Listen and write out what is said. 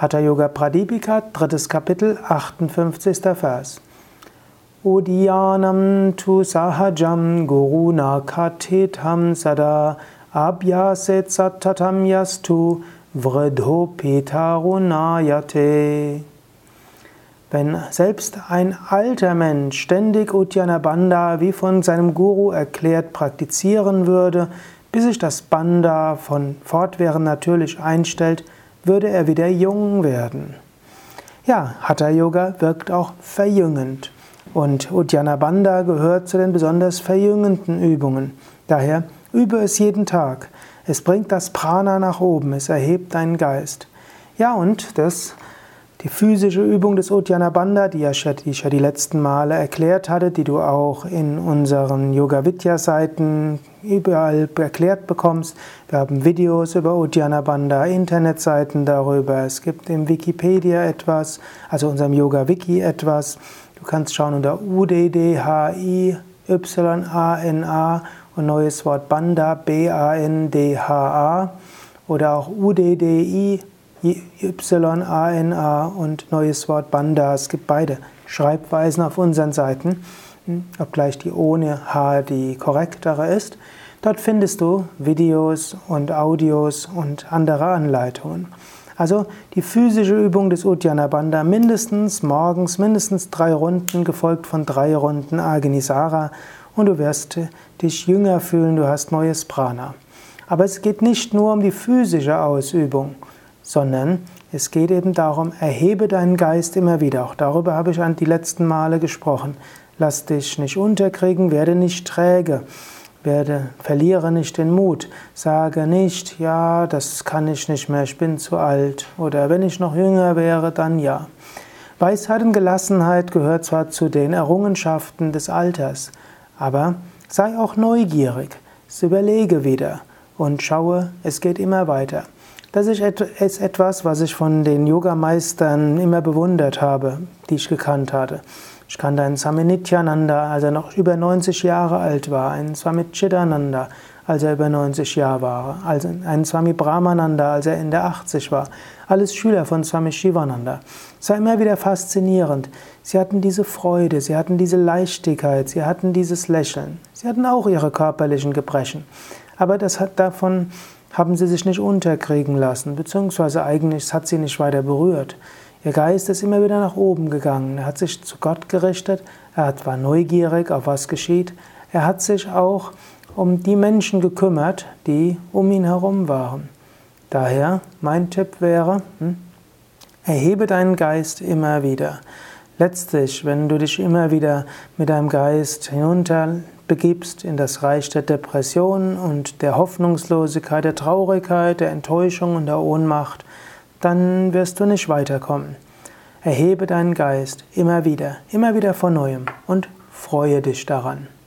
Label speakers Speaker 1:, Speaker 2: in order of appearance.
Speaker 1: Hatha Yoga Pradipika, drittes Kapitel, 58. Vers. Udyanam tu sahajam guruna katetham sada abhyaset satatam yastu vridho petarunayate. Wenn selbst ein alter Mensch ständig Uddiyana Bandha wie von seinem Guru erklärt praktizieren würde, bis sich das Bandha von fortwährend natürlich einstellt, würde er wieder jung werden. Ja, Hatha Yoga wirkt auch verjüngend. Und Uddiyana Bandha gehört zu den besonders verjüngenden Übungen. Daher übe es jeden Tag. Es bringt das Prana nach oben, es erhebt deinen Geist. Ja, und das die physische Übung des Uddiyana Bandha, die, ich ja die letzten Male erklärt hatte, die du auch in unseren Yoga Vidya Seiten überall erklärt bekommst. Wir haben Videos über Uddiyana Bandha, Internetseiten darüber. Es gibt im Wikipedia etwas, also unserem Yoga Wiki etwas. Du kannst schauen unter UDDHIYANA und neues Wort Bandha, B-A-N-D-H-A oder auch UDDI Y-A-N-A und neues Wort Banda. Es gibt beide Schreibweisen auf unseren Seiten, hm, obgleich die ohne H die korrektere ist. Dort findest du Videos und Audios und andere Anleitungen. Also die physische Übung des Uddiyana Bandha mindestens morgens mindestens drei Runden, gefolgt von drei Runden Agnisara und du wirst dich jünger fühlen, du hast neues Prana. Aber es geht nicht nur um die physische Ausübung sondern es geht eben darum, erhebe deinen Geist immer wieder. Auch darüber habe ich an die letzten Male gesprochen. Lass dich nicht unterkriegen, werde nicht träge, werde, verliere nicht den Mut, sage nicht, ja, das kann ich nicht mehr, ich bin zu alt oder wenn ich noch jünger wäre, dann ja. Weisheit und Gelassenheit gehört zwar zu den Errungenschaften des Alters, aber sei auch neugierig, überlege wieder und schaue, es geht immer weiter. Das ist etwas, was ich von den Yogameistern immer bewundert habe, die ich gekannt hatte. Ich kannte einen Swami Nityananda, als er noch über 90 Jahre alt war, einen Swami Chidananda, als er über 90 Jahre war, einen Swami Brahmananda, als er Ende 80 war. Alles Schüler von Swami Shivananda. Es war immer wieder faszinierend. Sie hatten diese Freude, sie hatten diese Leichtigkeit, sie hatten dieses Lächeln. Sie hatten auch ihre körperlichen Gebrechen. Aber das hat davon haben sie sich nicht unterkriegen lassen, beziehungsweise eigentlich hat sie nicht weiter berührt. Ihr Geist ist immer wieder nach oben gegangen. Er hat sich zu Gott gerichtet, er war neugierig, auf was geschieht. Er hat sich auch um die Menschen gekümmert, die um ihn herum waren. Daher mein Tipp wäre, hm, erhebe deinen Geist immer wieder. Letztlich, wenn du dich immer wieder mit deinem Geist hinunter begibst in das Reich der Depression und der Hoffnungslosigkeit, der Traurigkeit, der Enttäuschung und der Ohnmacht, dann wirst du nicht weiterkommen. Erhebe deinen Geist immer wieder, immer wieder von neuem und freue dich daran.